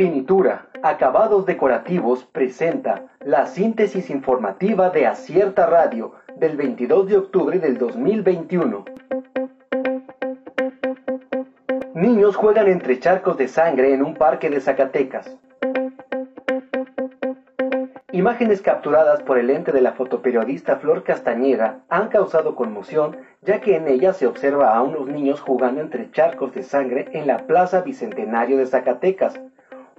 Finitura, acabados decorativos presenta la síntesis informativa de Acierta Radio del 22 de octubre del 2021. Niños juegan entre charcos de sangre en un parque de Zacatecas. Imágenes capturadas por el ente de la fotoperiodista Flor Castañeda han causado conmoción, ya que en ellas se observa a unos niños jugando entre charcos de sangre en la Plaza Bicentenario de Zacatecas.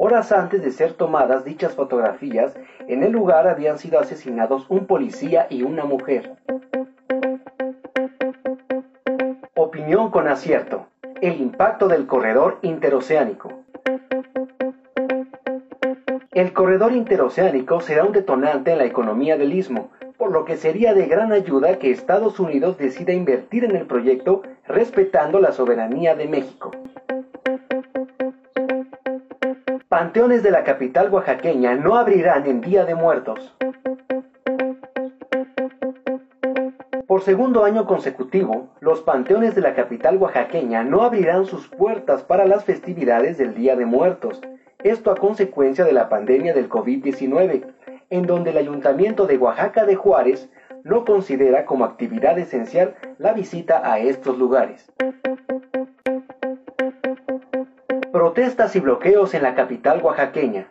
Horas antes de ser tomadas dichas fotografías, en el lugar habían sido asesinados un policía y una mujer. Opinión con acierto. El impacto del corredor interoceánico. El corredor interoceánico será un detonante en la economía del istmo, por lo que sería de gran ayuda que Estados Unidos decida invertir en el proyecto respetando la soberanía de México. Panteones de la capital oaxaqueña no abrirán en Día de Muertos. Por segundo año consecutivo, los panteones de la capital oaxaqueña no abrirán sus puertas para las festividades del Día de Muertos, esto a consecuencia de la pandemia del COVID-19, en donde el Ayuntamiento de Oaxaca de Juárez no considera como actividad esencial la visita a estos lugares. Protestas y bloqueos en la capital oaxaqueña.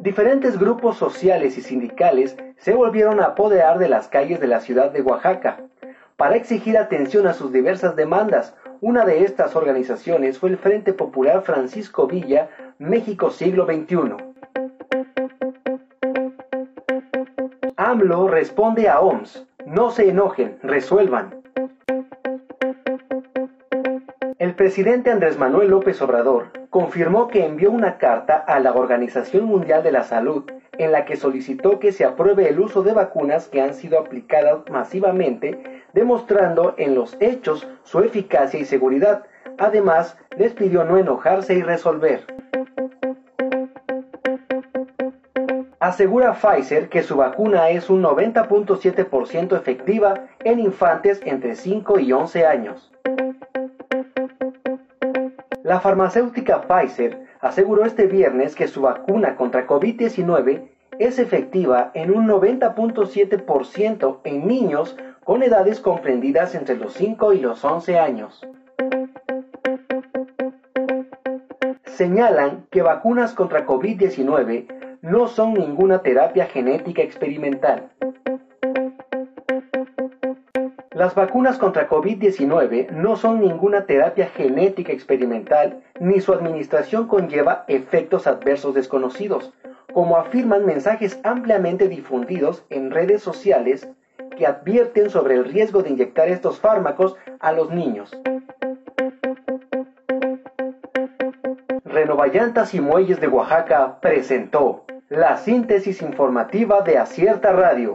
Diferentes grupos sociales y sindicales se volvieron a apoderar de las calles de la ciudad de Oaxaca para exigir atención a sus diversas demandas, una de estas organizaciones fue el Frente Popular Francisco Villa, México Siglo XXI. AMLO responde a OMS, no se enojen, resuelvan. El presidente Andrés Manuel López Obrador confirmó que envió una carta a la Organización Mundial de la Salud en la que solicitó que se apruebe el uso de vacunas que han sido aplicadas masivamente, demostrando en los hechos su eficacia y seguridad. Además, les pidió no enojarse y resolver. Asegura Pfizer que su vacuna es un 90.7% efectiva en infantes entre 5 y 11 años. La farmacéutica Pfizer aseguró este viernes que su vacuna contra COVID-19 es efectiva en un 90.7% en niños con edades comprendidas entre los 5 y los 11 años. Señalan que vacunas contra COVID-19 no son ninguna terapia genética experimental. Las vacunas contra COVID-19 no son ninguna terapia genética experimental, ni su administración conlleva efectos adversos desconocidos, como afirman mensajes ampliamente difundidos en redes sociales que advierten sobre el riesgo de inyectar estos fármacos a los niños. Renovallantas y Muelles de Oaxaca presentó la síntesis informativa de Acierta Radio.